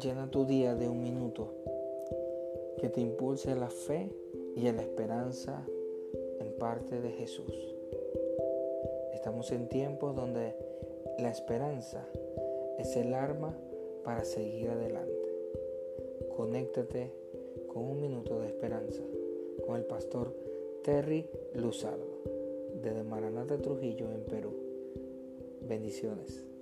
Llena tu día de un minuto que te impulse la fe y la esperanza en parte de Jesús. Estamos en tiempos donde la esperanza es el arma para seguir adelante. Conéctate con un minuto de esperanza con el pastor Terry Luzardo desde Maranata Trujillo en Perú. Bendiciones.